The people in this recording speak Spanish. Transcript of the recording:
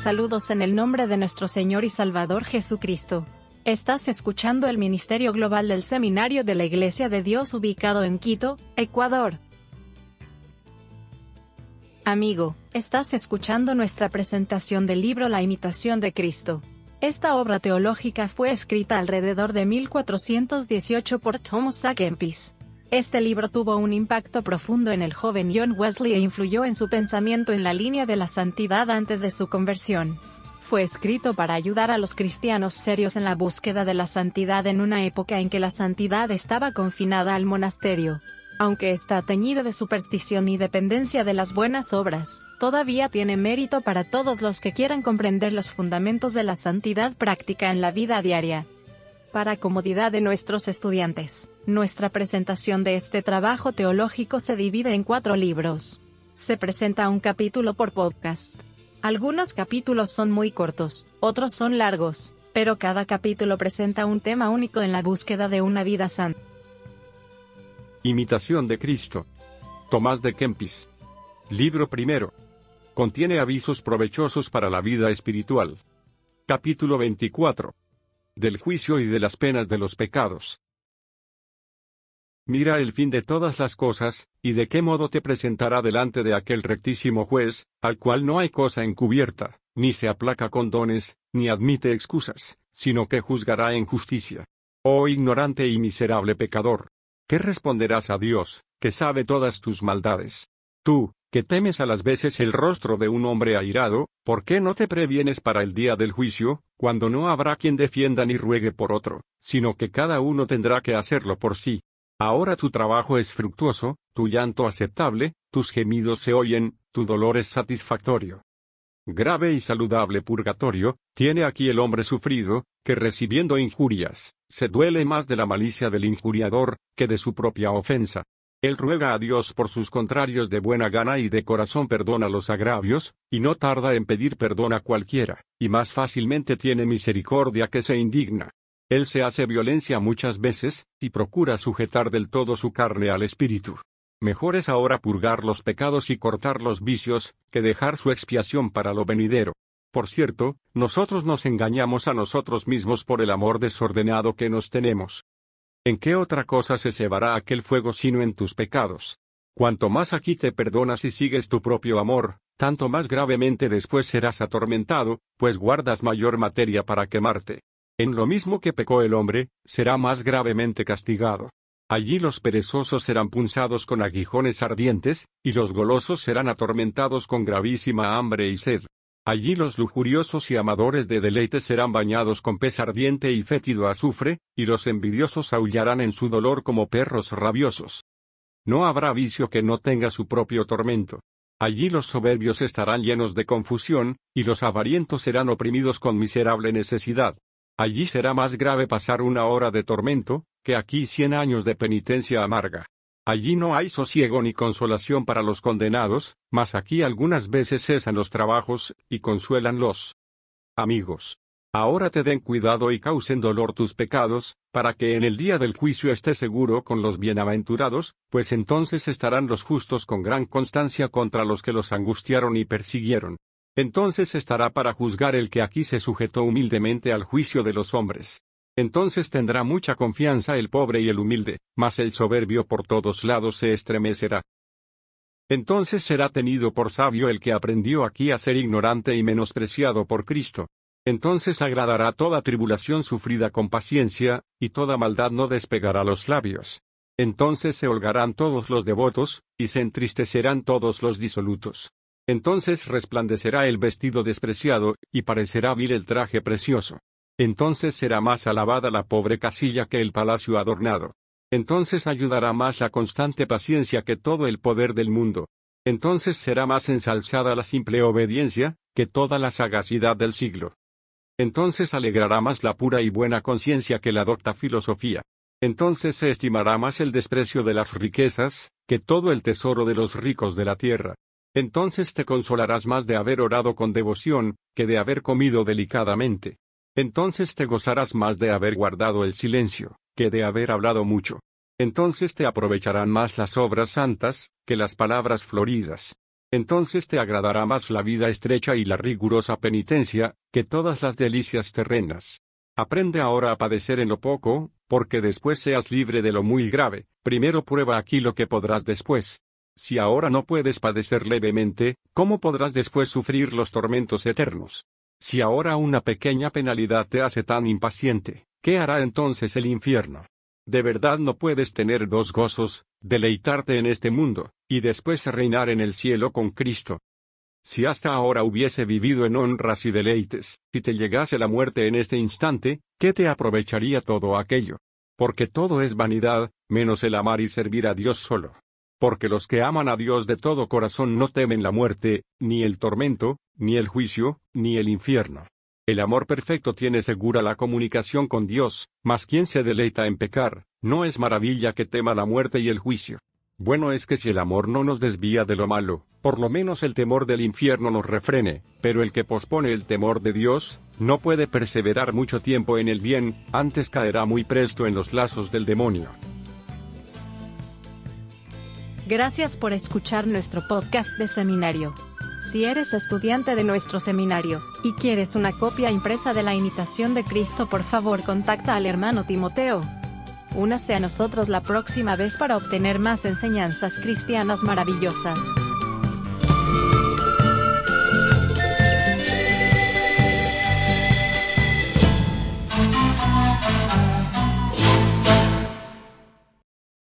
Saludos en el nombre de nuestro Señor y Salvador Jesucristo. Estás escuchando el Ministerio Global del Seminario de la Iglesia de Dios ubicado en Quito, Ecuador. Amigo, estás escuchando nuestra presentación del libro La imitación de Cristo. Esta obra teológica fue escrita alrededor de 1418 por Thomas A. Kempis. Este libro tuvo un impacto profundo en el joven John Wesley e influyó en su pensamiento en la línea de la santidad antes de su conversión. Fue escrito para ayudar a los cristianos serios en la búsqueda de la santidad en una época en que la santidad estaba confinada al monasterio. Aunque está teñido de superstición y dependencia de las buenas obras, todavía tiene mérito para todos los que quieran comprender los fundamentos de la santidad práctica en la vida diaria. Para comodidad de nuestros estudiantes, nuestra presentación de este trabajo teológico se divide en cuatro libros. Se presenta un capítulo por podcast. Algunos capítulos son muy cortos, otros son largos, pero cada capítulo presenta un tema único en la búsqueda de una vida santa. Imitación de Cristo. Tomás de Kempis. Libro primero. Contiene avisos provechosos para la vida espiritual. Capítulo 24 del juicio y de las penas de los pecados. Mira el fin de todas las cosas, y de qué modo te presentará delante de aquel rectísimo juez, al cual no hay cosa encubierta, ni se aplaca con dones, ni admite excusas, sino que juzgará en justicia. Oh ignorante y miserable pecador, ¿qué responderás a Dios, que sabe todas tus maldades? Tú, que temes a las veces el rostro de un hombre airado, ¿por qué no te previenes para el día del juicio, cuando no habrá quien defienda ni ruegue por otro, sino que cada uno tendrá que hacerlo por sí? Ahora tu trabajo es fructuoso, tu llanto aceptable, tus gemidos se oyen, tu dolor es satisfactorio. Grave y saludable purgatorio, tiene aquí el hombre sufrido, que recibiendo injurias, se duele más de la malicia del injuriador, que de su propia ofensa. Él ruega a Dios por sus contrarios de buena gana y de corazón perdona los agravios, y no tarda en pedir perdón a cualquiera, y más fácilmente tiene misericordia que se indigna. Él se hace violencia muchas veces, y procura sujetar del todo su carne al espíritu. Mejor es ahora purgar los pecados y cortar los vicios, que dejar su expiación para lo venidero. Por cierto, nosotros nos engañamos a nosotros mismos por el amor desordenado que nos tenemos. ¿En qué otra cosa se cebará aquel fuego sino en tus pecados? Cuanto más aquí te perdonas y sigues tu propio amor, tanto más gravemente después serás atormentado, pues guardas mayor materia para quemarte. En lo mismo que pecó el hombre, será más gravemente castigado. Allí los perezosos serán punzados con aguijones ardientes, y los golosos serán atormentados con gravísima hambre y sed. Allí los lujuriosos y amadores de deleite serán bañados con pez ardiente y fétido azufre, y los envidiosos aullarán en su dolor como perros rabiosos. No habrá vicio que no tenga su propio tormento. Allí los soberbios estarán llenos de confusión, y los avarientos serán oprimidos con miserable necesidad. Allí será más grave pasar una hora de tormento, que aquí cien años de penitencia amarga. Allí no hay sosiego ni consolación para los condenados, mas aquí algunas veces cesan los trabajos, y consuelan los amigos. Ahora te den cuidado y causen dolor tus pecados, para que en el día del juicio estés seguro con los bienaventurados, pues entonces estarán los justos con gran constancia contra los que los angustiaron y persiguieron. Entonces estará para juzgar el que aquí se sujetó humildemente al juicio de los hombres. Entonces tendrá mucha confianza el pobre y el humilde, mas el soberbio por todos lados se estremecerá. Entonces será tenido por sabio el que aprendió aquí a ser ignorante y menospreciado por Cristo. Entonces agradará toda tribulación sufrida con paciencia, y toda maldad no despegará los labios. Entonces se holgarán todos los devotos, y se entristecerán todos los disolutos. Entonces resplandecerá el vestido despreciado, y parecerá vil el traje precioso. Entonces será más alabada la pobre casilla que el palacio adornado. Entonces ayudará más la constante paciencia que todo el poder del mundo. Entonces será más ensalzada la simple obediencia, que toda la sagacidad del siglo. Entonces alegrará más la pura y buena conciencia que la docta filosofía. Entonces se estimará más el desprecio de las riquezas, que todo el tesoro de los ricos de la tierra. Entonces te consolarás más de haber orado con devoción, que de haber comido delicadamente. Entonces te gozarás más de haber guardado el silencio, que de haber hablado mucho. Entonces te aprovecharán más las obras santas, que las palabras floridas. Entonces te agradará más la vida estrecha y la rigurosa penitencia, que todas las delicias terrenas. Aprende ahora a padecer en lo poco, porque después seas libre de lo muy grave, primero prueba aquí lo que podrás después. Si ahora no puedes padecer levemente, ¿cómo podrás después sufrir los tormentos eternos? Si ahora una pequeña penalidad te hace tan impaciente, ¿qué hará entonces el infierno? De verdad no puedes tener dos gozos, deleitarte en este mundo, y después reinar en el cielo con Cristo. Si hasta ahora hubiese vivido en honras y deleites, si te llegase la muerte en este instante, ¿qué te aprovecharía todo aquello? Porque todo es vanidad, menos el amar y servir a Dios solo. Porque los que aman a Dios de todo corazón no temen la muerte, ni el tormento, ni el juicio, ni el infierno. El amor perfecto tiene segura la comunicación con Dios, mas quien se deleita en pecar, no es maravilla que tema la muerte y el juicio. Bueno es que si el amor no nos desvía de lo malo, por lo menos el temor del infierno nos refrene, pero el que pospone el temor de Dios, no puede perseverar mucho tiempo en el bien, antes caerá muy presto en los lazos del demonio. Gracias por escuchar nuestro podcast de seminario. Si eres estudiante de nuestro seminario, y quieres una copia impresa de la imitación de Cristo, por favor contacta al hermano Timoteo. Únase a nosotros la próxima vez para obtener más enseñanzas cristianas maravillosas.